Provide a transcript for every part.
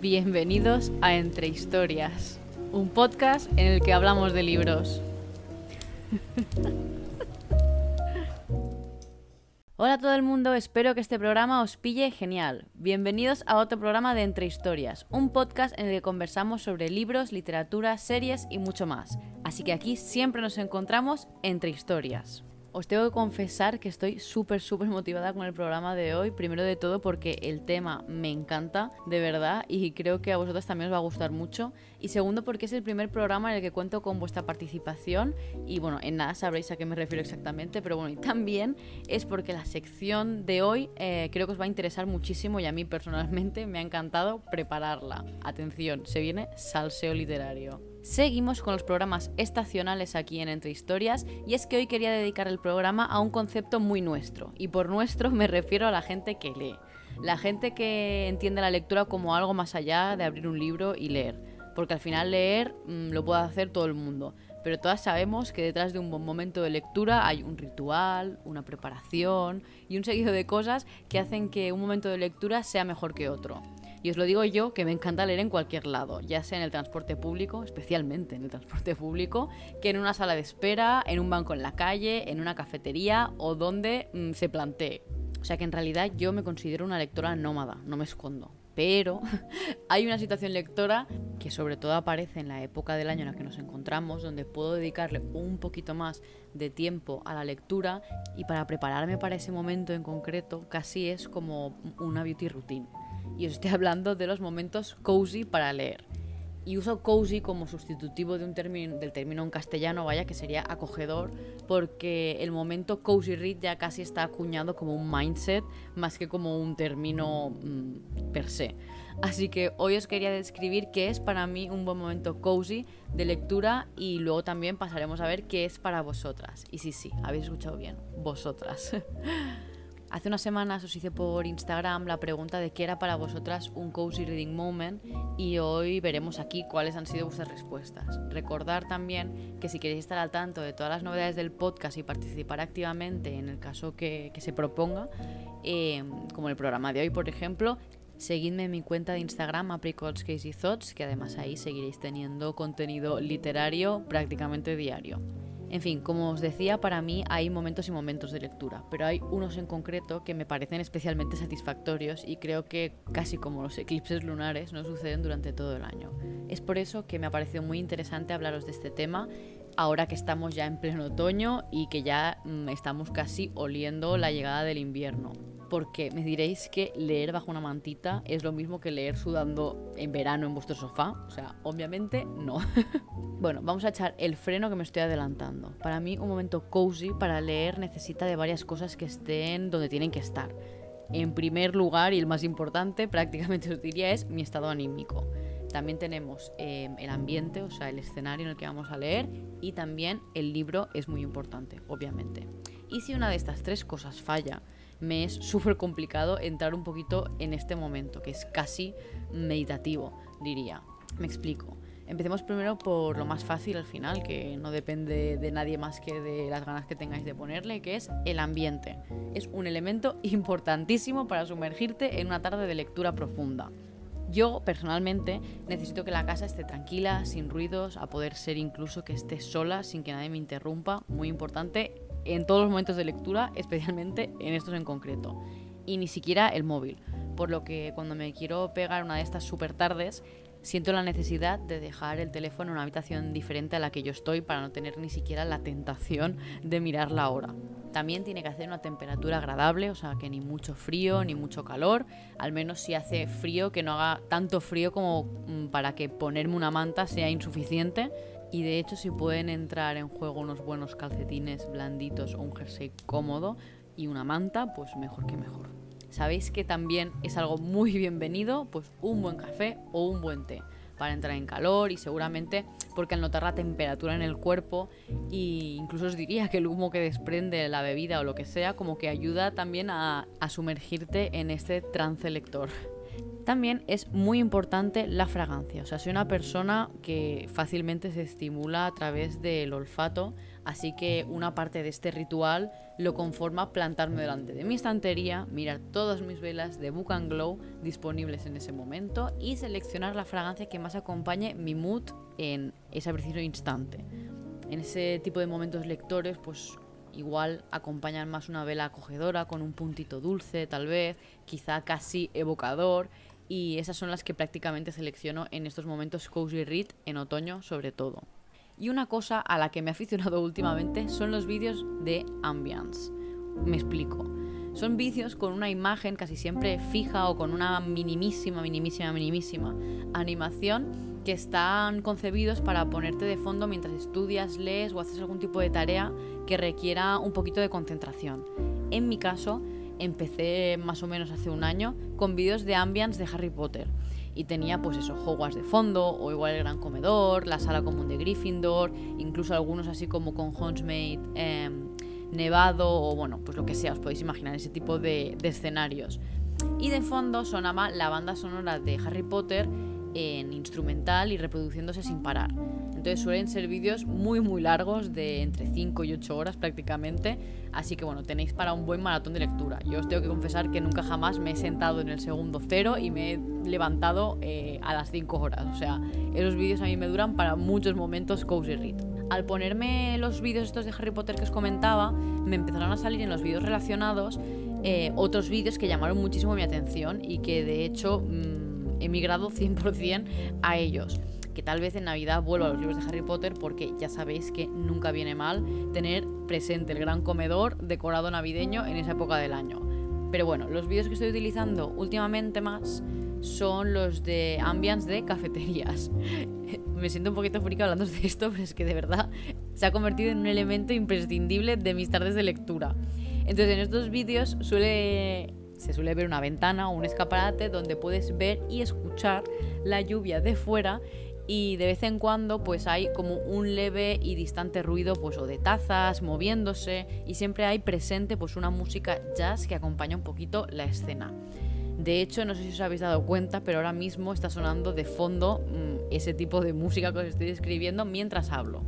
Bienvenidos a Entre Historias, un podcast en el que hablamos de libros. Hola a todo el mundo, espero que este programa os pille genial. Bienvenidos a otro programa de Entre Historias, un podcast en el que conversamos sobre libros, literatura, series y mucho más. Así que aquí siempre nos encontramos entre historias. Os tengo que confesar que estoy súper, súper motivada con el programa de hoy. Primero de todo porque el tema me encanta, de verdad, y creo que a vosotros también os va a gustar mucho. Y segundo porque es el primer programa en el que cuento con vuestra participación. Y bueno, en nada sabréis a qué me refiero exactamente, pero bueno, y también es porque la sección de hoy eh, creo que os va a interesar muchísimo y a mí personalmente me ha encantado prepararla. Atención, se viene salseo literario. Seguimos con los programas estacionales aquí en Entre Historias y es que hoy quería dedicar el programa a un concepto muy nuestro y por nuestro me refiero a la gente que lee, la gente que entiende la lectura como algo más allá de abrir un libro y leer, porque al final leer mm, lo puede hacer todo el mundo, pero todas sabemos que detrás de un buen momento de lectura hay un ritual, una preparación y un seguido de cosas que hacen que un momento de lectura sea mejor que otro. Y os lo digo yo, que me encanta leer en cualquier lado, ya sea en el transporte público, especialmente en el transporte público, que en una sala de espera, en un banco en la calle, en una cafetería o donde mm, se plantee. O sea que en realidad yo me considero una lectora nómada, no me escondo. Pero hay una situación lectora que sobre todo aparece en la época del año en la que nos encontramos, donde puedo dedicarle un poquito más de tiempo a la lectura y para prepararme para ese momento en concreto casi es como una beauty routine y os estoy hablando de los momentos cozy para leer. Y uso cozy como sustitutivo de un término, del término en castellano, vaya, que sería acogedor, porque el momento cozy read ya casi está acuñado como un mindset más que como un término mm, per se. Así que hoy os quería describir qué es para mí un buen momento cozy de lectura y luego también pasaremos a ver qué es para vosotras. Y sí, sí, habéis escuchado bien, vosotras. Hace unas semanas os hice por Instagram la pregunta de qué era para vosotras un cozy reading moment y hoy veremos aquí cuáles han sido vuestras respuestas. Recordar también que si queréis estar al tanto de todas las novedades del podcast y participar activamente en el caso que, se proponga, eh, como el programa de hoy por ejemplo, seguidme en mi cuenta de Instagram apricots que además ahí seguiréis teniendo contenido literario prácticamente diario. En fin, como os decía, para mí hay momentos y momentos de lectura, pero hay unos en concreto que me parecen especialmente satisfactorios y creo que casi como los eclipses lunares no suceden durante todo el año. Es por eso que me ha parecido muy interesante hablaros de este tema ahora que estamos ya en pleno otoño y que ya mm, estamos casi oliendo la llegada del invierno porque me diréis que leer bajo una mantita es lo mismo que leer sudando en verano en vuestro sofá. O sea, obviamente no. bueno, vamos a echar el freno que me estoy adelantando. Para mí un momento cozy para leer necesita de varias cosas que estén donde tienen que estar. En primer lugar, y el más importante, prácticamente os diría, es mi estado anímico. También tenemos em, el ambiente, o sea, el escenario en el que vamos a leer y también el libro es muy importante, obviamente. Y si una de estas tres cosas falla, me es súper complicado entrar un poquito en este momento, que es casi meditativo, diría. Me explico. Empecemos primero por lo más fácil al final, que no depende de nadie más que de las ganas que tengáis de ponerle, que es el ambiente. Es un elemento importantísimo para sumergirte en una tarde de lectura profunda. Yo personalmente necesito que la casa esté tranquila, sin ruidos, a poder ser incluso que esté sola sin que nadie me interrumpa, muy importante en todos los momentos de lectura, especialmente en estos en concreto. Y ni siquiera el móvil. Por lo que cuando me quiero pegar una de estas super tardes, siento la necesidad de dejar el teléfono en una habitación diferente a la que yo estoy para no tener ni siquiera la tentación de mirar la hora. También tiene que hacer una temperatura agradable, o sea, que ni mucho frío ni mucho calor, al menos si hace frío, que no haga tanto frío como mm, para que ponerme una manta sea insuficiente y de hecho si pueden entrar en juego unos buenos calcetines blanditos o un jersey cómodo y una manta, pues mejor que mejor. Sabéis que también es algo muy bienvenido, pues un buen café o un buen té para entrar en calor y seguramente porque al notar la temperatura en el cuerpo e incluso os diría que el humo que desprende la bebida o lo que sea como que ayuda también a, a sumergirte en este trance lector. También es muy importante la fragancia, o sea, soy una persona que fácilmente se estimula a través del olfato, así que una parte de este ritual lo conforma plantarme delante de mi estantería, mirar todas mis velas de Book Glow disponibles en ese momento y seleccionar la fragancia que más acompañe mi mood en ese preciso instante. En ese tipo de momentos lectores, pues igual acompañan más una vela acogedora con un puntito dulce, tal vez, quizá casi evocador y esas son las que prácticamente selecciono en estos momentos cozy read en otoño sobre todo. Y una cosa a la que me he aficionado últimamente son los vídeos de ambience. Me explico. Son vídeos con una imagen casi siempre fija o con una minimísima, minimísima, minimísima animación que están concebidos para ponerte de fondo mientras estudias, lees o haces algún tipo de tarea que requiera un poquito de concentración. En mi caso, empecé más o menos hace un año con vídeos de ambience de Harry Potter. Y tenía pues eso, Hogwarts de fondo, o igual el gran comedor, la sala común de Gryffindor, incluso algunos así como con Hogsmeade eh, nevado, o bueno, pues lo que sea, os podéis imaginar ese tipo de escenarios. Y de fondo sonaba la banda sonora de Harry Potter en instrumental y reproduciéndose sin parar. Entonces suelen ser vídeos muy muy largos, de entre 5 y 8 horas prácticamente, así que bueno, tenéis para un buen maratón de lectura. Yo os tengo que confesar que nunca jamás me he sentado en el segundo cero y me he levantado eh, a las 5 horas, o sea, esos vídeos a mí me duran para muchos momentos cozy read. Al ponerme los vídeos estos de Harry Potter que os comentaba, me empezaron a salir en los vídeos relacionados eh, otros vídeos que llamaron muchísimo mi atención y que de hecho... Mmm, he migrado 100% a ellos. Que tal vez en Navidad vuelva a los libros de Harry Potter porque ya sabéis que nunca viene mal tener presente el gran comedor decorado navideño en esa época del año. Pero bueno, los vídeos que estoy utilizando últimamente más son los de ambience de cafeterías. Me siento un poquito frío hablando de esto, pero es que de verdad se ha convertido en un elemento imprescindible de mis tardes de lectura. Entonces en estos vídeos suele se suele ver una ventana o un escaparate donde puedes ver y escuchar la lluvia de fuera y de vez en cuando pues hay como un leve y distante ruido pues o de tazas moviéndose y siempre hay presente pues una música jazz que acompaña un poquito la escena. De hecho, no sé si os habéis dado cuenta, pero ahora mismo está sonando de fondo mm, ese tipo de música que os estoy describiendo mientras hablo.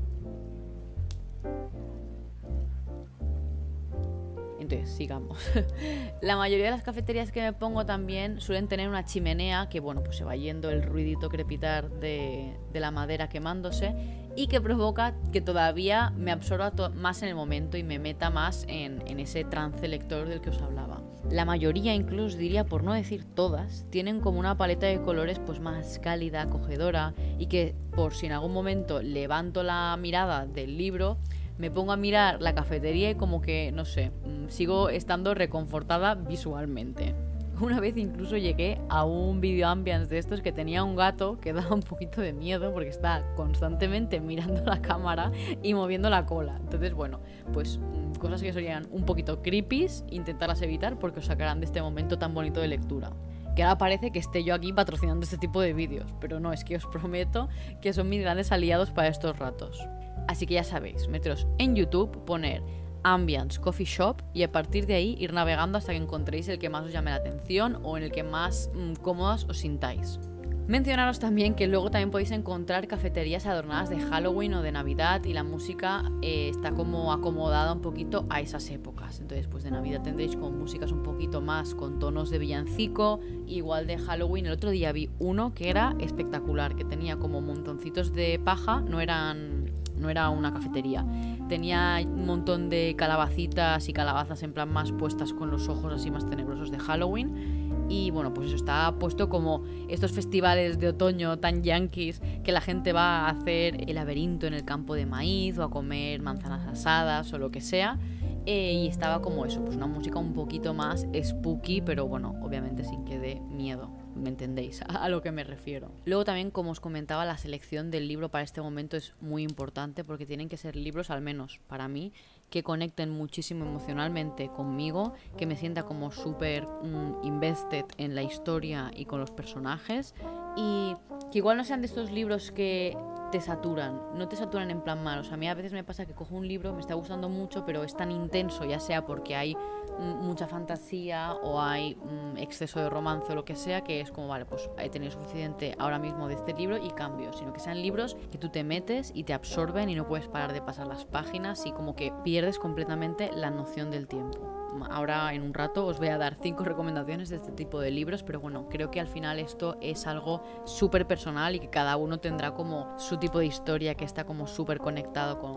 Sigamos. la mayoría de las cafeterías que me pongo también suelen tener una chimenea que, bueno, pues se va yendo el ruidito crepitar de, la madera quemándose y que provoca que todavía me absorba más en el momento y me meta más en, en ese trance lector del que os hablaba. La mayoría, incluso diría por no decir todas, tienen como una paleta de colores pues más cálida, acogedora y que por si en algún momento levanto la mirada del libro, me pongo a mirar la cafetería y como que, no sé, mm, sigo estando reconfortada visualmente. Una vez incluso llegué a un video ambience de estos que tenía un gato que daba un poquito de miedo porque está constantemente mirando la cámara y moviendo la cola. Entonces, bueno, pues mm, cosas que serían un poquito creepy, intentarlas evitar porque os sacarán de este momento tan bonito de lectura que ahora parece que esté yo aquí patrocinando este tipo de vídeos, pero no, es que os prometo que son mis grandes aliados para estos ratos. Así que ya sabéis, meteros en YouTube, poner Ambience Coffee Shop y a partir de ahí ir navegando hasta que encontréis el que más os llame la atención o en el que más mm, cómodas os sintáis. Mencionaros también que luego también podéis encontrar cafeterías adornadas de Halloween o de Navidad y la música eh, está como acomodada un poquito a esas épocas. Entonces, pues de Navidad tendréis con músicas un poquito más con tonos de villancico, igual de Halloween. El otro día vi uno que era espectacular, que tenía como montoncitos de paja, no eran no era una cafetería. Tenía un montón de calabacitas y calabazas en plan más puestas con los ojos así más tenebrosos de Halloween y bueno, pues eso está puesto como estos festivales de otoño tan yankees que la gente va a hacer el laberinto en el campo de maíz o a comer manzanas asadas o lo que sea. Eh, y estaba como eso, pues una música un poquito más spooky, pero bueno, obviamente sin que dé miedo me entendéis a, lo que me refiero. Luego también, como os comentaba, la selección del libro para este momento es muy importante porque tienen que ser libros, al menos para mí, que conecten muchísimo emocionalmente conmigo, que me sienta como súper mm, invested en la historia y con los personajes y que igual no sean de estos libros que te saturan. No te saturan en plan mal. O sea, a mí a veces me pasa que cojo un libro, me está gustando mucho, pero es tan intenso, ya sea porque hay mucha fantasía o hay exceso de romance o lo que sea, que es como, vale, pues he tenido suficiente ahora mismo de este libro y cambio. Sino que sean libros que tú te metes y te absorben y no puedes parar de pasar las páginas y como que pierdes completamente la noción del tiempo ahora en un rato os voy a dar cinco recomendaciones de este tipo de libros, pero bueno, creo que al final esto es algo súper personal y que cada uno tendrá como su tipo de historia que está como súper conectado con,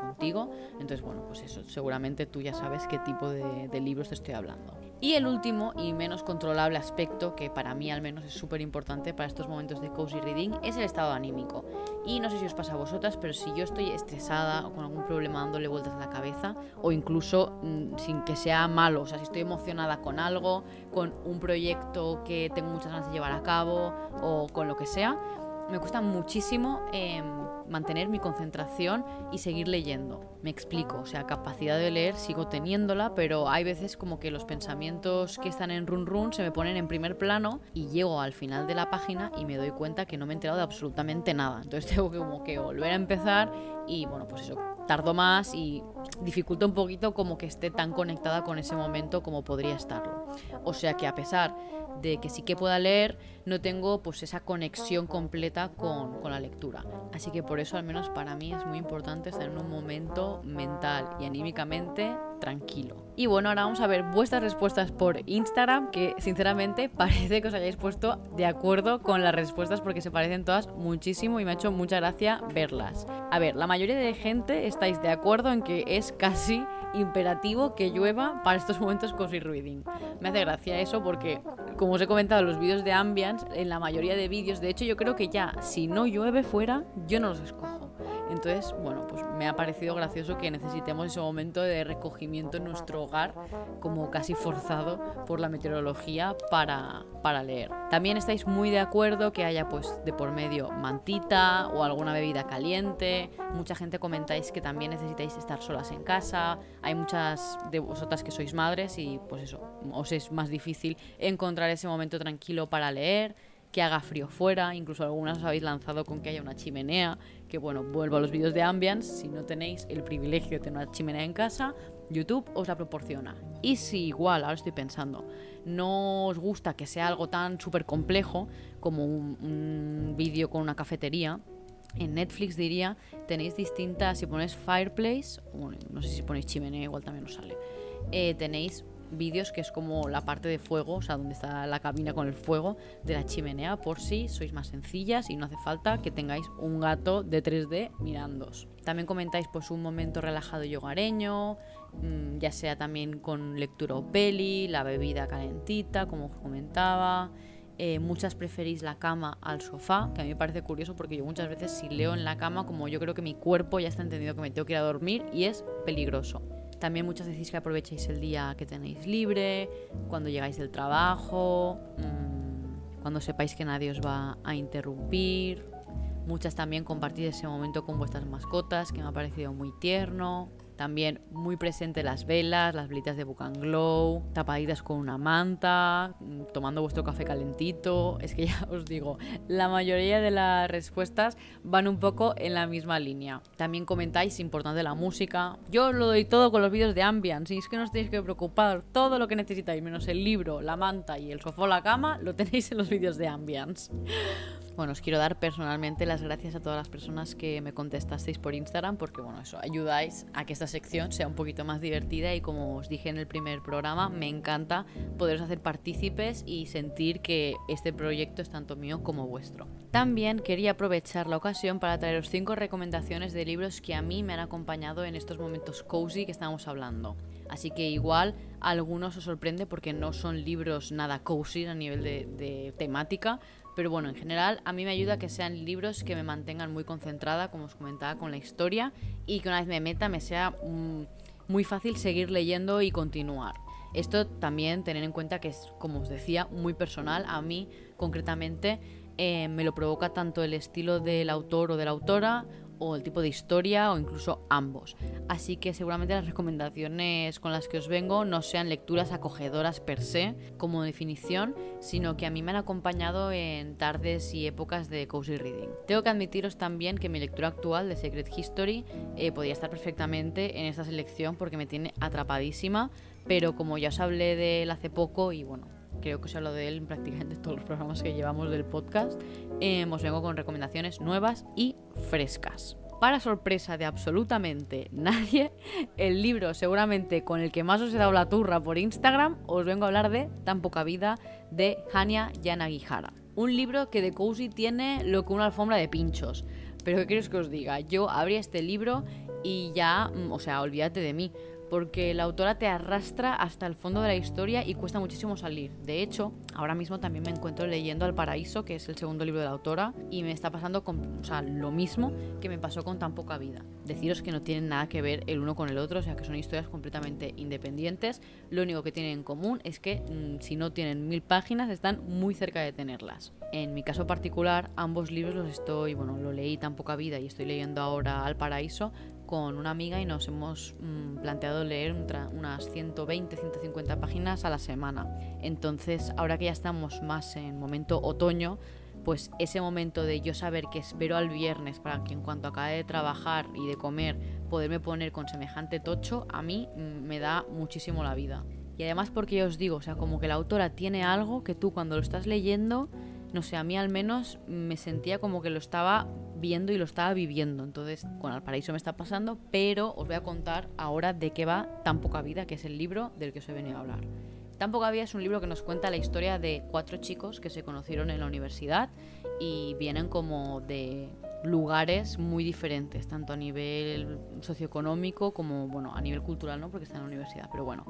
contigo. Entonces, bueno, pues eso, seguramente tú ya sabes qué tipo de, de libros te estoy hablando. Y el último y menos controlable aspecto, que para mí al menos es súper importante para estos momentos de cozy reading, es el estado anímico. Y no sé si os pasa a vosotras, pero si yo estoy estresada o con algún problema dándole vueltas a la cabeza, o incluso mm, sin que sea malo, o sea, si estoy emocionada con algo, con un proyecto que tengo muchas ganas de llevar a cabo, o con lo que sea, me cuesta muchísimo em, mantener mi concentración y seguir leyendo. Me explico, o sea, capacidad de leer sigo teniéndola, pero hay veces como que los pensamientos que están en run run se me ponen en primer plano y llego al final de la página y me doy cuenta que no me he enterado de absolutamente nada. Entonces tengo que como que volver a empezar y bueno, pues eso, tardo más y dificulta un poquito como que esté tan conectada con ese momento como podría estarlo. O sea que a pesar de que sí que pueda leer, no tengo pues esa conexión completa con, con, la lectura. Así que por eso al menos para mí es muy importante estar en un momento mental y anímicamente tranquilo. Y bueno, ahora vamos a ver vuestras respuestas por Instagram, que sinceramente parece que os hayáis puesto de acuerdo con las respuestas porque se parecen todas muchísimo y me ha hecho mucha gracia verlas. A ver, la mayoría de gente estáis de acuerdo en que es casi imperativo que llueva para estos momentos cozy reading. Me hace gracia eso porque, como os he comentado en los vídeos de Ambience, en la mayoría de vídeos, de hecho yo creo que ya, si no llueve fuera, yo no los escojo. Entonces, bueno, pues me ha parecido gracioso que necesitemos ese momento de recogimiento en nuestro hogar, como casi forzado por la meteorología para, para leer. También estáis muy de acuerdo que haya pues de por medio mantita o alguna bebida caliente. Mucha gente comentáis que también necesitáis estar solas en casa. Hay muchas de vosotras que sois madres y pues eso, os es más difícil encontrar ese momento tranquilo para leer que haga frío fuera, incluso algunas os habéis lanzado con que haya una chimenea, que bueno, vuelvo a los vídeos de Ambience, si no tenéis el privilegio de tener una chimenea en casa, YouTube os la proporciona. Y si igual, ahora estoy pensando, no os gusta que sea algo tan súper complejo como un, vídeo con una cafetería, en Netflix diría, tenéis distintas, si ponéis Fireplace, no sé si ponéis chimenea, igual también os sale, eh, tenéis vídeos que es como la parte de fuego, o sea, donde está la cabina con el fuego de la chimenea, por si sois más sencillas y no hace falta que tengáis un gato de 3D mirándos. También comentáis pues un momento relajado y hogareño, mm, ya sea también con lectura o peli, la bebida calentita, como os comentaba. Eh, muchas preferís la cama al sofá, que a mí me parece curioso porque yo muchas veces si leo en la cama, como yo creo que mi cuerpo ya está entendido que me tengo que ir a dormir y es peligroso. También muchas decís que aprovechéis el día que tenéis libre, cuando llegáis del trabajo, mm, cuando sepáis que nadie os va a interrumpir. Muchas también compartid ese momento con vuestras mascotas, que me ha parecido muy tierno. También muy presente las velas, las velitas de Bucan Glow, tapaditas con una manta, mm, tomando vuestro café calentito. Es que ya os digo, la mayoría de las respuestas van un poco en la misma línea. También comentáis importante la música. Yo os lo doy todo con los vídeos de Ambience, y es que no os tenéis que preocupar. Todo lo que necesitáis, menos el libro, la manta y el sofá o la cama, lo tenéis en los vídeos de Ambience. Bueno, os quiero dar personalmente las gracias a todas las personas que me contestasteis por Instagram porque, bueno, eso ayudáis a que esta sección sea un poquito más divertida y como os dije en el primer programa, me encanta poderos hacer partícipes y sentir que este proyecto es tanto mío como vuestro. También quería aprovechar la ocasión para traeros cinco recomendaciones de libros que a mí me han acompañado en estos momentos cozy que estamos hablando. Así que igual a algunos os sorprende porque no son libros nada cozy a nivel de, de temática, pero bueno, en general a mí me ayuda que sean libros que me mantengan muy concentrada, como os comentaba, con la historia y que una vez me meta me sea mm, muy fácil seguir leyendo y continuar. Esto también tener en cuenta que es, como os decía, muy personal. A mí concretamente eh, me lo provoca tanto el estilo del autor o de la autora o el tipo de historia o incluso ambos. Así que seguramente las recomendaciones con las que os vengo no sean lecturas acogedoras per se como definición, sino que a mí me han acompañado en tardes y épocas de cozy reading. Tengo que admitiros también que mi lectura actual de Secret History eh, podría estar perfectamente en esta selección porque me tiene atrapadísima, pero como ya os hablé de él hace poco y bueno, creo que os he hablado de él en prácticamente todos los programas que llevamos del podcast, eh, os vengo con recomendaciones nuevas y frescas. Para sorpresa de absolutamente nadie, el libro seguramente con el que más os he dado la turra por Instagram, os vengo a hablar de Tan poca vida de Hanya Yanagihara. Un libro que de Cozy tiene lo que una alfombra de pinchos. Pero ¿qué queréis que os diga? Yo abrí este libro y ya, mm, o sea, olvídate de mí porque la autora te arrastra hasta el fondo de la historia y cuesta muchísimo salir. De hecho, ahora mismo también me encuentro leyendo Al Paraíso, que es el segundo libro de la autora, y me está pasando con, lo mismo que me pasó con Tan poca vida. Deciros que no tienen nada que ver el uno con el otro, o sea, que son historias completamente independientes. Lo único que tienen en común es que mm, si no tienen mil páginas, están muy cerca de tenerlas. En mi caso particular, ambos libros los estoy, bueno, lo leí Tan poca vida y estoy leyendo ahora Al Paraíso, con una amiga y nos hemos mm, planteado leer unas 120, 150 páginas a la semana. Entonces, ahora que ya estamos más en momento otoño, pues ese momento de yo saber que espero al viernes para que en cuanto acabe de trabajar y de comer poderme poner con semejante tocho, a mí mm, me da muchísimo la vida. Y además porque yo os digo, o sea, como que la autora tiene algo que tú cuando lo estás leyendo no sé, a mí al menos me sentía como que lo estaba viendo y lo estaba viviendo. Entonces, con el paraíso me está pasando, pero os voy a contar ahora de qué va Tan poca vida, que es el libro del que os he venido a hablar. Tan poca vida es un libro que nos cuenta la historia de cuatro chicos que se conocieron en la universidad y vienen como de lugares muy diferentes, tanto a nivel socioeconómico como bueno, a nivel cultural, ¿no? Porque están en la universidad. Pero bueno,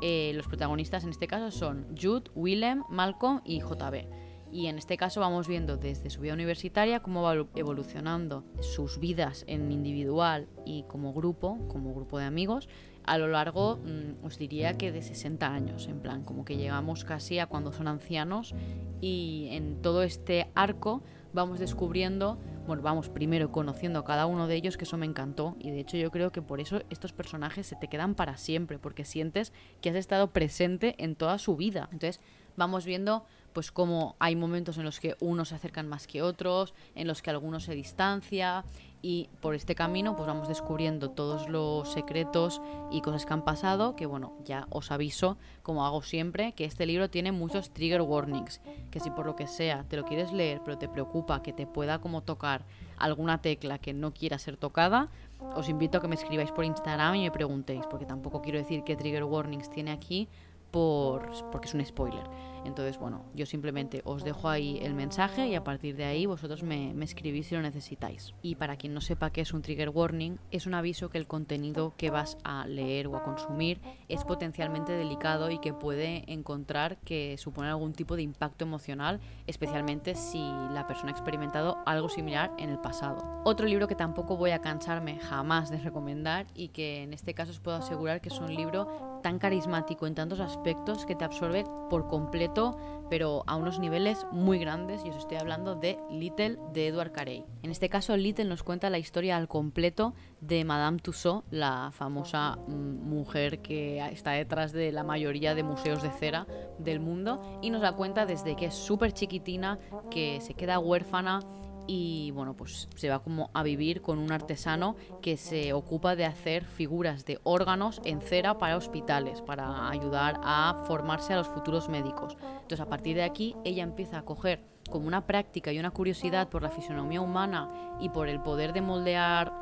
eh, los protagonistas en este caso son Jude, Willem, Malcolm y JB y en este caso vamos viendo desde su vida universitaria cómo va evolucionando sus vidas en individual y como grupo, como grupo de amigos, a lo largo, mm, os diría que de 60 años, en plan, como que llegamos casi a cuando son ancianos y en todo este arco vamos descubriendo, bueno, vamos primero conociendo a cada uno de ellos, que eso me encantó y de hecho yo creo que por eso estos personajes se te quedan para siempre, porque sientes que has estado presente en toda su vida. Entonces vamos viendo pues como hay momentos en los que unos se acercan más que otros, en los que algunos se distancia y por este camino pues vamos descubriendo todos los secretos y cosas que han pasado, que bueno, ya os aviso, como hago siempre, que este libro tiene muchos trigger warnings, que si por lo que sea te lo quieres leer, pero te preocupa que te pueda como tocar alguna tecla que no quiera ser tocada, os invito a que me escribáis por Instagram y me preguntéis, porque tampoco quiero decir qué trigger warnings tiene aquí por, porque es un spoiler. Entonces, bueno, yo simplemente os dejo ahí el mensaje y a partir de ahí vosotros me, escribís si lo necesitáis. Y para quien no sepa qué es un trigger warning, es un aviso que el contenido que vas a leer o a consumir es potencialmente delicado y que puede encontrar que supone algún tipo de impacto emocional, especialmente si la persona ha experimentado algo similar en el pasado. Otro libro que tampoco voy a cansarme jamás de recomendar y que en este caso os puedo asegurar que es un libro tan carismático en tantos aspectos que te absorbe por completo pero a unos niveles muy grandes, y os estoy hablando de Little de Edward Carey. En este caso, Little nos cuenta la historia al completo de Madame Tussaud, la famosa mujer que está detrás de la mayoría de museos de cera del mundo, y nos la cuenta desde que es súper chiquitina, que se queda huérfana y bueno, pues se va como a vivir con un artesano que se ocupa de hacer figuras de órganos en cera para hospitales, para ayudar a formarse a los futuros médicos. Entonces a partir de aquí ella empieza a coger como una práctica y una curiosidad por la fisonomía humana y por el poder de moldear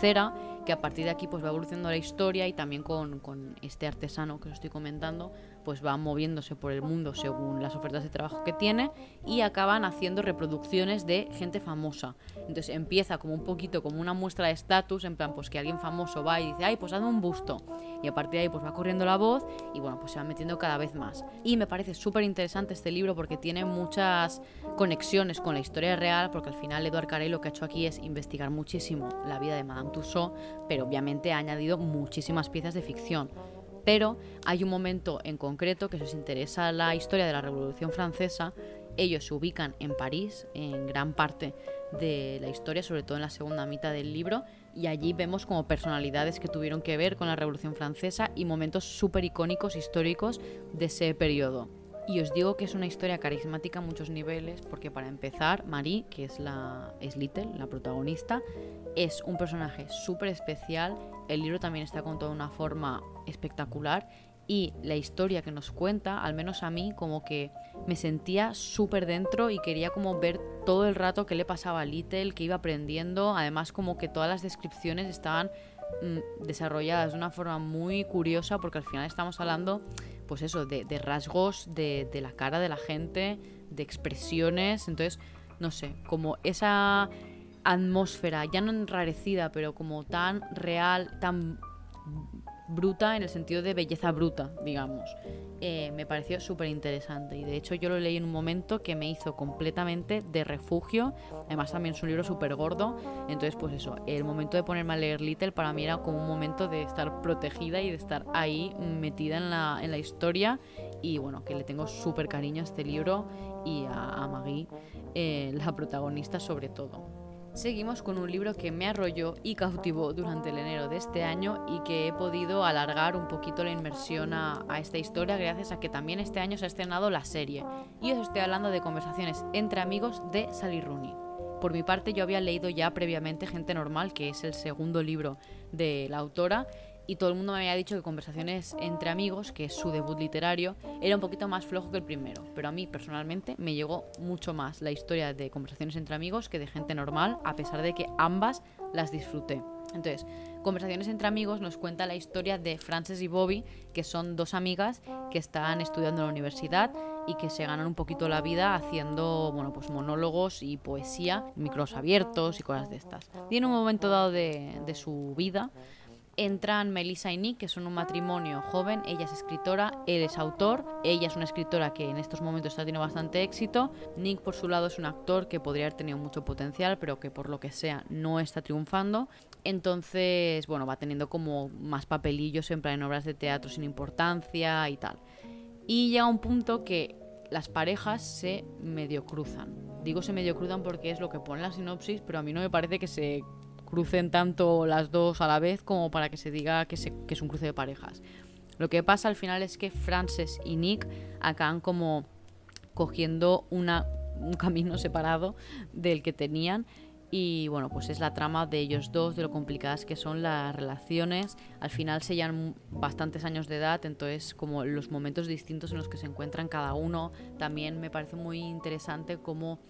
cera, que a partir de aquí pues va evolucionando la historia y también con, con este artesano que os estoy comentando, pues va moviéndose por el mundo según las ofertas de trabajo que tiene y acaban haciendo reproducciones de gente famosa. Entonces empieza como un poquito como una muestra de estatus, en plan pues que alguien famoso va y dice, ay, pues hazme un busto. Y a partir de ahí pues va corriendo la voz y bueno, pues se va metiendo cada vez más. Y me parece súper interesante este libro porque tiene muchas conexiones con la historia real, porque al final Eduard Carey lo que ha hecho aquí es investigar muchísimo la vida de Madame Tussauds, pero obviamente ha añadido muchísimas piezas de ficción pero hay un momento en concreto que si os interesa la historia de la Revolución Francesa, ellos se ubican en París, en gran parte de la historia, sobre todo en la segunda mitad del libro, y allí vemos como personalidades que tuvieron que ver con la Revolución Francesa y momentos súper icónicos históricos de ese periodo. Y os digo que es una historia carismática a muchos niveles, porque para empezar, Marie, que es la es Little, la protagonista, es un personaje súper especial. El libro también está contado de una forma espectacular y la historia que nos cuenta, al menos a mí, como que me sentía súper dentro y quería como ver todo el rato qué le pasaba a Little, qué iba aprendiendo. Además, como que todas las descripciones estaban mm, desarrolladas de una forma muy curiosa, porque al final estamos hablando pues eso, de, rasgos de, de, la cara de la gente, de expresiones. Entonces, no sé, como esa atmósfera, ya no enrarecida, pero como tan real, tan bruta en el sentido de belleza bruta, digamos. Eh, me pareció súper interesante y de hecho yo lo leí en un momento que me hizo completamente de refugio. Además también es un libro súper gordo, entonces pues eso, el momento de ponerme a leer Little para mí era como un momento de estar protegida y de estar ahí metida en la, en la historia y bueno, que le tengo súper cariño a este libro y a, Maggie, eh, la protagonista sobre todo. Seguimos con un libro que me arrolló y cautivó durante el enero de este año y que he podido alargar un poquito la inmersión a, esta historia gracias a que también este año se ha estrenado la serie. Y os estoy hablando de conversaciones entre amigos de Sally Rooney. Por mi parte yo había leído ya previamente Gente Normal, que es el segundo libro de la autora, y todo el mundo me había dicho que Conversaciones entre amigos, que es su debut literario, era un poquito más flojo que el primero, pero a mí personalmente me llegó mucho más la historia de Conversaciones entre amigos que de gente normal, a pesar de que ambas las disfruté. Entonces, Conversaciones entre amigos nos cuenta la historia de Frances y Bobby, que son dos amigas que están estudiando en la universidad y que se ganan un poquito la vida haciendo, bueno, pues monólogos y poesía, micros abiertos y cosas de estas. Y en un momento dado de, de su vida, entran Melissa y Nick, que son un matrimonio joven. Ella es escritora, él es autor. Ella es una escritora que en estos momentos está teniendo bastante éxito. Nick, por su lado, es un actor que podría haber tenido mucho potencial, pero que por lo que sea no está triunfando. Entonces, bueno, va teniendo como más papelillos en en obras de teatro sin importancia y tal. Y llega un punto que las parejas se medio cruzan. Digo se medio cruzan porque es lo que pone la sinopsis, pero a mí no me parece que se crucen tanto las dos a la vez como para que se diga que, es un cruce de parejas. Lo que pasa al final es que Frances y Nick acaban como cogiendo un camino separado del que tenían y bueno, pues es la trama de ellos dos, de lo complicadas que son las relaciones. Al final se llevan bastantes años de edad, entonces como los momentos distintos en los que se encuentran cada uno. También me parece muy interesante cómo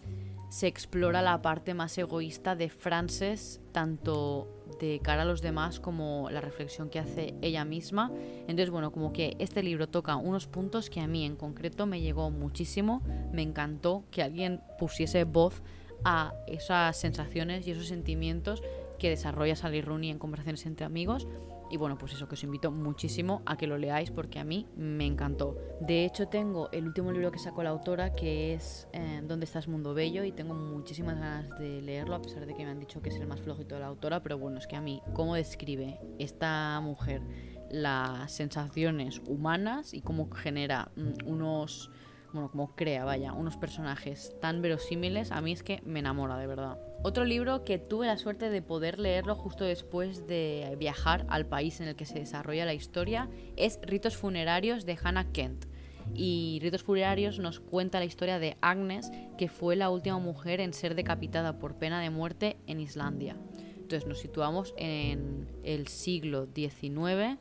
se explora la parte más egoísta de Frances, tanto de cara a los demás como la reflexión que hace ella misma. Entonces, bueno, como que este libro toca unos puntos que a mí en concreto me llegó muchísimo, me encantó que alguien pusiese voz a esas sensaciones y esos sentimientos que desarrolla Sally Rooney en conversaciones entre amigos y bueno, pues eso que os invito muchísimo a que lo leáis porque a mí me encantó. De hecho, tengo el último libro que sacó la autora que es eh, ¿Dónde estás Mundo Bello? Y tengo muchísimas ganas de leerlo, a pesar de que me han dicho que es el más flojito de la autora. Pero bueno, es que a mí, cómo describe esta mujer las sensaciones humanas y cómo genera mm, unos bueno, como crea, vaya, unos personajes tan verosímiles, a mí es que me enamora, de verdad. Otro libro que tuve la suerte de poder leerlo justo después de viajar al país en el que se desarrolla la historia es Ritos Funerarios de Hannah Kent. Y Ritos Funerarios nos cuenta la historia de Agnes, que fue la última mujer en ser decapitada por pena de muerte en Islandia. Entonces nos situamos en el siglo XIX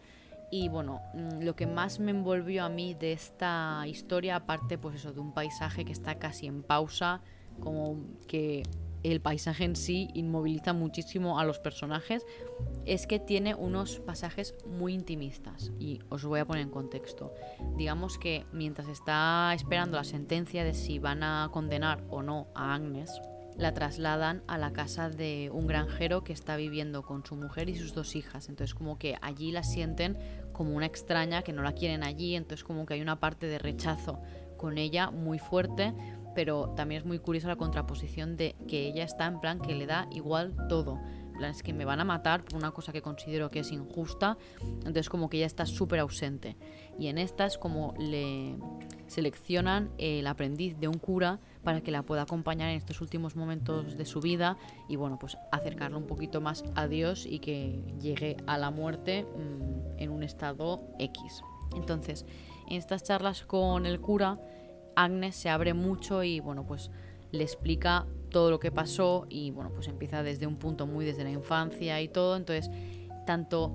y bueno, mm, lo que más me envolvió a mí de esta historia, aparte pues eso, de un paisaje que está casi en pausa, como que el paisaje en sí inmoviliza muchísimo a los personajes, es que tiene unos pasajes muy intimistas. Y os voy a poner en contexto. Digamos que mientras está esperando la sentencia de si van a condenar o no a Agnes, la trasladan a la casa de un granjero que está viviendo con su mujer y sus dos hijas. Entonces como que allí la sienten como una extraña, que no la quieren allí, entonces como que hay una parte de rechazo con ella muy fuerte, pero también es muy curiosa la contraposición de que ella está en plan que le da igual todo. En plan, es que me van a matar por una cosa que considero que es injusta, entonces como que ella está súper ausente. Y en esta es como le seleccionan el aprendiz de un cura para que la pueda acompañar en estos últimos momentos de su vida y bueno, pues acercarlo un poquito más a Dios y que llegue a la muerte mm, en un estado X. Entonces, en estas charlas con el cura, Agnes se abre mucho y bueno, pues le explica todo lo que pasó y bueno, pues empieza desde un punto muy desde la infancia y todo, entonces tanto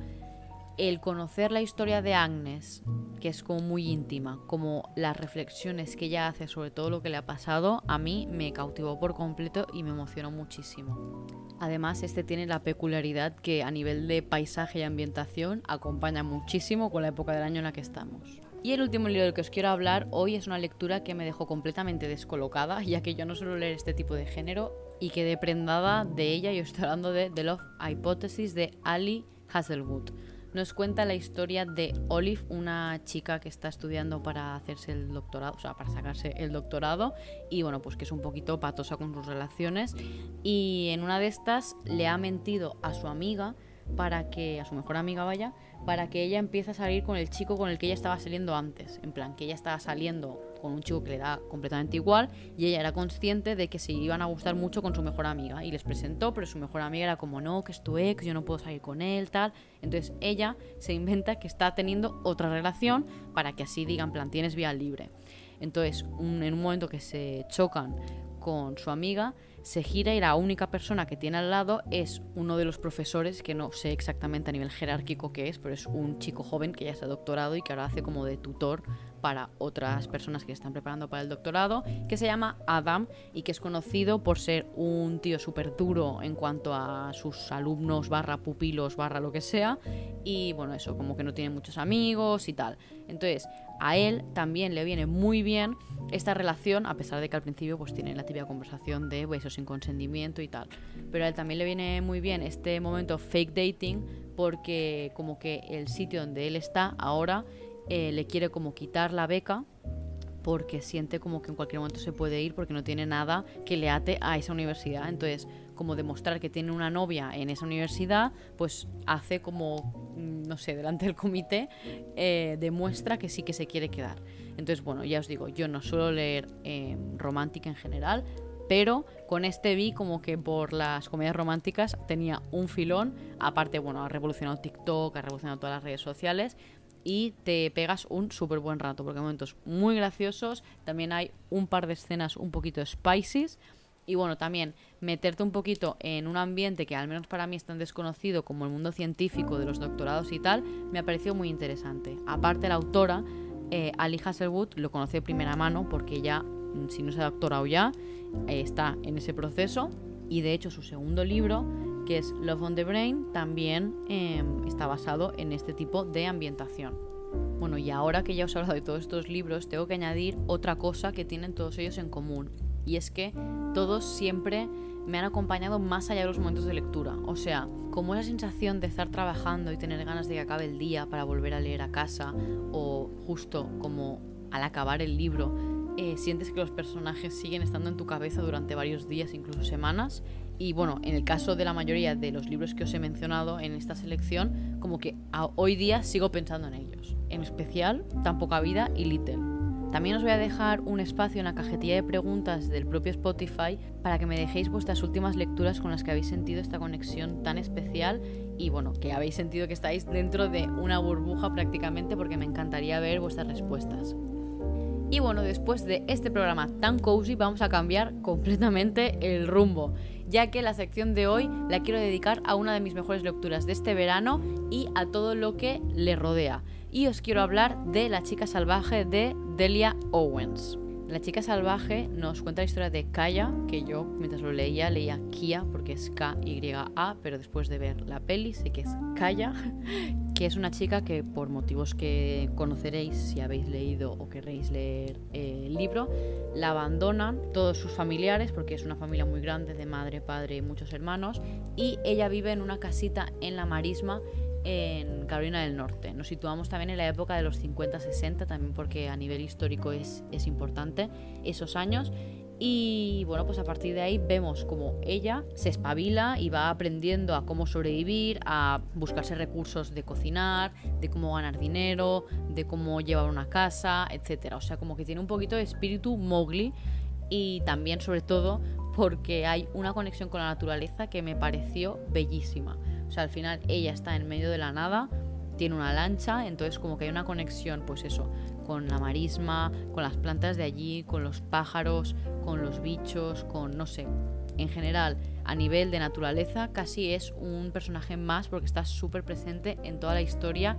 el conocer la historia de Agnes, que es como muy íntima, como las reflexiones que ella hace sobre todo lo que le ha pasado, a mí me cautivó por completo y me emocionó muchísimo. Además, este tiene la peculiaridad que a nivel de paisaje y ambientación acompaña muchísimo con la época del año en la que estamos. Y el último libro del que os quiero hablar hoy es una lectura que me dejó completamente descolocada, ya que yo no suelo leer este tipo de género y quedé prendada de ella y os estoy hablando de The Love Hypothesis de Ali Hazelwood nos cuenta la historia de Olive, una chica que está estudiando para hacerse el doctorado, o sea, para sacarse el doctorado, y bueno, pues que es un poquito patosa con sus relaciones. Y en una de estas le ha mentido a su amiga para que, a su mejor amiga vaya, para que ella empiece a salir con el chico con el que ella estaba saliendo antes. En plan, que ella estaba saliendo con un chico que le da completamente igual y ella era consciente de que se iban a gustar mucho con su mejor amiga. Y les presentó, pero su mejor amiga era como, no, que es tu ex, yo no puedo salir con él, tal. Entonces ella se inventa que está teniendo otra relación para que así digan, plan, tienes vía libre. Entonces, en un momento que se chocan con su amiga, se gira y la única persona que tiene al lado es uno de los profesores, que no sé exactamente a nivel jerárquico qué es, pero es un chico joven que ya ha doctorado y que ahora hace como de tutor para otras personas que están preparando para el doctorado, que se llama Adam y que es conocido por ser un tío súper duro en cuanto a sus alumnos barra pupilos barra lo que sea. Y bueno, eso, como que no tiene muchos amigos y tal. Entonces, a él también le viene muy bien esta relación, a pesar de que al principio pues tiene la típica conversación de besos sin consentimiento y tal. Pero a él también le viene muy bien este momento fake dating porque como que el sitio donde él está ahora eh, le quiere como quitar la beca porque siente como que en cualquier momento se puede ir porque no tiene nada que le ate a esa universidad. Entonces, como demostrar que tiene una novia en esa universidad, pues hace como, mm, no sé, delante del comité, eh, demuestra que sí que se quiere quedar. Entonces, bueno, ya os digo, yo no suelo leer eh, romántica en general, pero con este vi como que por las comedias románticas tenía un filón. Aparte, bueno, ha revolucionado TikTok, ha revolucionado todas las redes sociales y te pegas un súper buen rato, porque hay momentos muy graciosos, también hay un par de escenas un poquito spices, y bueno, también meterte un poquito en un ambiente que al menos para mí es tan desconocido como el mundo científico de los doctorados y tal, me ha parecido muy interesante. Aparte la autora, eh, Ali Hasselwood, lo conocí de primera mano porque ya, mm, si no se ha doctorado ya, eh, está en ese proceso, y de hecho su segundo libro que es Love on the Brain, también em, está basado en este tipo de ambientación. Bueno, y ahora que ya os he hablado de todos estos libros, tengo que añadir otra cosa que tienen todos ellos en común. Y es que todos siempre me han acompañado más allá de los momentos de lectura. O sea, como esa sensación de estar trabajando y tener ganas de que acabe el día para volver a leer a casa, o justo como al acabar el libro, eh, sientes que los personajes siguen estando en tu cabeza durante varios días, incluso semanas, y bueno, en el caso de la mayoría de los libros que os he mencionado en esta selección, como que hoy día sigo pensando en ellos. En especial, Tan poca vida y Little. También os voy a dejar un espacio en la cajetilla de preguntas del propio Spotify para que me dejéis vuestras últimas lecturas con las que habéis sentido esta conexión tan especial y bueno, que habéis sentido que estáis dentro de una burbuja prácticamente porque me encantaría ver vuestras respuestas. Y bueno, después de este programa tan cozy vamos a cambiar completamente el rumbo ya que la sección de hoy la quiero dedicar a una de mis mejores lecturas de este verano y a todo lo que le rodea. Y os quiero hablar de La chica salvaje de Delia Owens. La chica salvaje nos cuenta la historia de Kaya, que yo mientras lo leía leía Kia porque es K-Y-A, pero después de ver la peli sé que es Kaya, que es una chica que por motivos que conoceréis si habéis leído o queréis leer el libro, la abandonan todos sus familiares porque es una familia muy grande de madre, padre y muchos hermanos y ella vive en una casita en la marisma en Carolina del Norte. Nos situamos también en la época de los 50-60, también porque a nivel histórico es, es importante esos años. Y bueno, pues a partir de ahí vemos como ella se espabila y va aprendiendo a cómo sobrevivir, a buscarse recursos de cocinar, de cómo ganar dinero, de cómo llevar una casa, etc. O sea, como que tiene un poquito de espíritu Mowgli y también sobre todo porque hay una conexión con la naturaleza que me pareció bellísima. O sea, al final ella está en medio de la nada, tiene una lancha, entonces como que hay una conexión, pues eso, con la marisma, con las plantas de allí, con los pájaros, con los bichos, con no sé. En general, a nivel de naturaleza, casi es un personaje más porque está súper presente en toda la historia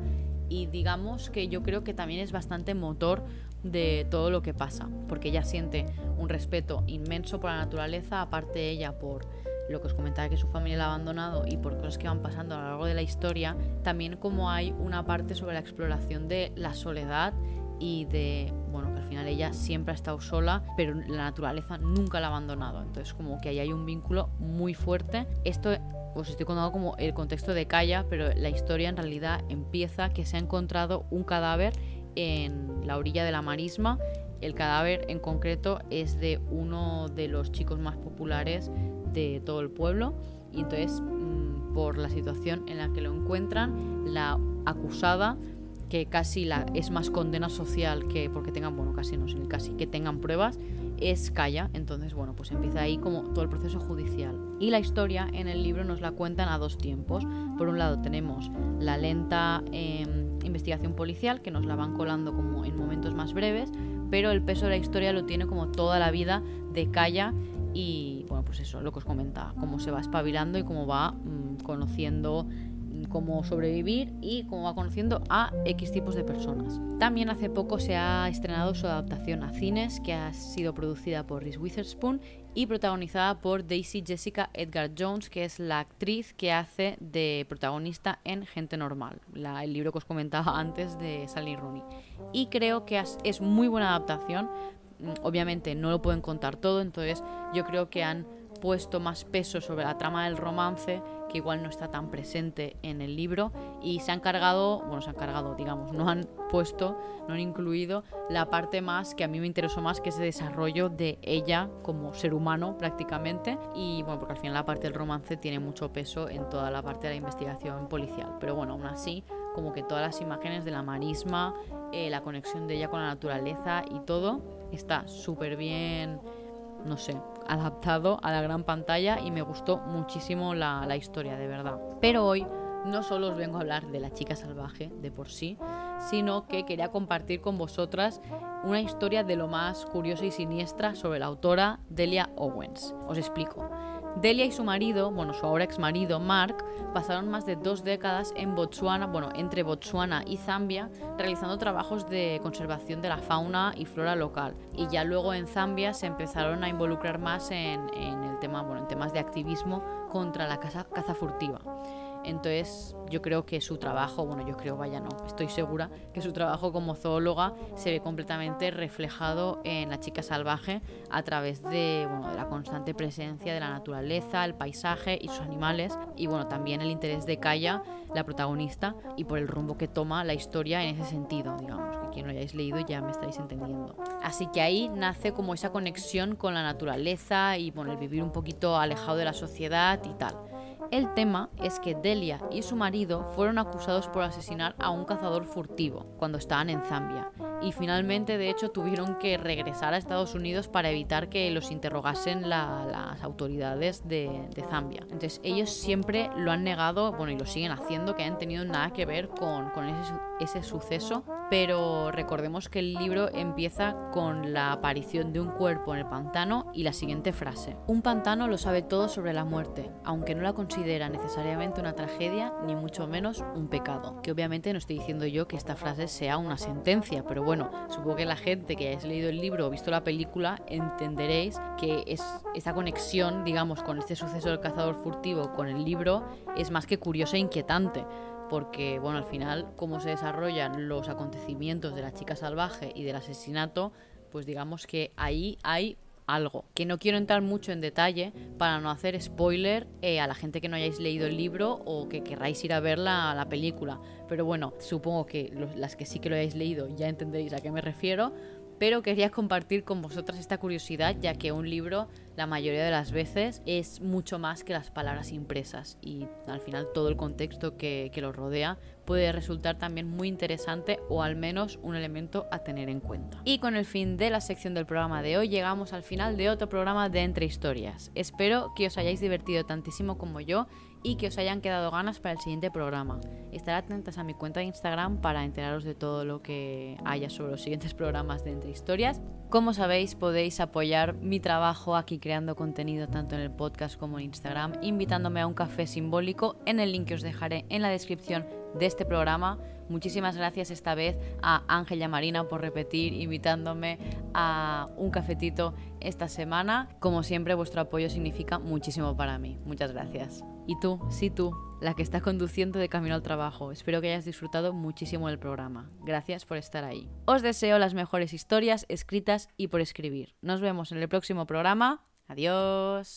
y digamos que yo creo que también es bastante motor de todo lo que pasa, porque ella siente un respeto inmenso por la naturaleza, aparte ella por lo que os comentaba que su familia la ha abandonado y por cosas que van pasando a lo largo de la historia, también como hay una parte sobre la exploración de la soledad y de, bueno, que al final ella siempre ha estado sola, pero la naturaleza nunca la ha abandonado. Entonces como que ahí hay un vínculo muy fuerte. Esto os estoy contando como el contexto de Kaya, pero la historia en realidad empieza que se ha encontrado un cadáver en la orilla de la marisma. El cadáver en concreto es de uno de los chicos más populares de todo el pueblo y entonces mm, por la situación en la que lo encuentran, la acusada que casi la, es más condena social que porque tengan, bueno, casi no, sino casi que tengan pruebas, es Calla. Entonces, bueno, pues empieza ahí como todo el proceso judicial. Y la historia en el libro nos la cuentan a dos tiempos. Por un lado tenemos la lenta em, investigación policial, que nos la van colando como en momentos más breves, pero el peso de la historia lo tiene como toda la vida de Calla y, bueno, pues eso, lo que os comentaba, cómo se va espabilando y cómo va mm, conociendo cómo sobrevivir y cómo va conociendo a X tipos de personas. También hace poco se ha estrenado su adaptación a cines, que ha sido producida por Reese Witherspoon y protagonizada por Daisy Jessica Edgar Jones, que es la actriz que hace de protagonista en Gente Normal, el libro que os comentaba antes de Sally Rooney. Y creo que es muy buena adaptación. Mm, obviamente no lo pueden contar todo, entonces yo creo que han puesto más peso sobre la trama del romance que igual no está tan presente en el libro y se han cargado, bueno, se han cargado, digamos, no han puesto, no han incluido la parte más que a mí me interesó más, que es el desarrollo de ella como ser humano prácticamente y bueno, porque al final la parte del romance tiene mucho peso en toda la parte de la investigación policial, pero bueno, aún así como que todas las imágenes de la marisma, eh, la conexión de ella con la naturaleza y todo está súper bien no sé, adaptado a la gran pantalla y me gustó muchísimo la, la historia, de verdad. Pero hoy no solo os vengo a hablar de la chica salvaje de por sí, sino que quería compartir con vosotras una historia de lo más curiosa y siniestra sobre la autora Delia Owens. Os explico. Delia y su marido, bueno, su ahora ex marido, Mark, pasaron más de dos décadas en Botswana, bueno, entre Botswana y Zambia, realizando trabajos de conservación de la fauna y flora local. Y ya luego en Zambia se empezaron a involucrar más en, en el tema, bueno, en temas de activismo contra la caza, caza furtiva. Entonces yo creo que su trabajo, bueno, yo creo, vaya, no, estoy segura que su trabajo como zoóloga se ve completamente reflejado en la chica salvaje a través de, bueno, de la constante presencia de la naturaleza, el paisaje y sus animales y bueno, también el interés de Kaya, la protagonista, y por el rumbo que toma la historia en ese sentido, digamos, que quien lo hayáis leído ya me estáis entendiendo. Así que ahí nace como esa conexión con la naturaleza y bueno, el vivir un poquito alejado de la sociedad y tal. El tema es que Delia y su marido fueron acusados por asesinar a un cazador furtivo cuando estaban en Zambia y finalmente de hecho tuvieron que regresar a Estados Unidos para evitar que los interrogasen las autoridades de, Zambia. Entonces ellos siempre lo han negado, bueno y lo siguen haciendo, que han tenido nada que ver con, ese, ese suceso, pero recordemos que el libro empieza con la aparición de un cuerpo en el pantano y la siguiente frase. Un pantano lo sabe todo sobre la muerte, aunque no la considera necesariamente una tragedia ni mucho menos un pecado. Que obviamente no estoy diciendo yo que esta frase sea una sentencia, pero bueno, supongo que la gente que hayáis leído el libro o visto la película entenderéis que es esa conexión, digamos, con este suceso del cazador furtivo con el libro es más que curiosa e inquietante porque bueno, al final cómo se desarrollan los acontecimientos de la chica salvaje y del asesinato, pues digamos que ahí hay algo. Que no quiero entrar mucho en detalle para no hacer spoiler eh, a la gente que no hayáis leído el libro o que querráis ir a ver la, la película. Pero bueno, supongo que las que sí que lo hayáis leído ya entenderéis a qué me refiero. Pero quería compartir con vosotras esta curiosidad, ya que un libro la mayoría de las veces es mucho más que las palabras impresas y al final todo el contexto que, que lo rodea puede resultar también muy interesante o al menos un elemento a tener en cuenta. Y con el fin de la sección del programa de hoy llegamos al final de otro programa de Entre Historias. Espero que os hayáis divertido tantísimo como yo y que os hayan quedado ganas para el siguiente programa. Estar atentas a mi cuenta de Instagram para enteraros de todo lo que haya sobre los siguientes programas de Entre Historias. Como sabéis, podéis apoyar mi trabajo aquí creando contenido tanto en el podcast como en Instagram, invitándome a un café simbólico en el link que os dejaré en la descripción de este programa. Muchísimas gracias esta vez a Ángel y Marina por repetir, invitándome a un cafetito esta semana. Como siempre, vuestro apoyo significa muchísimo para mí. Muchas gracias. Y tú, sí tú, la que está conduciendo de camino al trabajo. Espero que hayas disfrutado muchísimo del programa. Gracias por estar ahí. Os deseo las mejores historias escritas y por escribir. Nos vemos en el próximo programa. Adiós.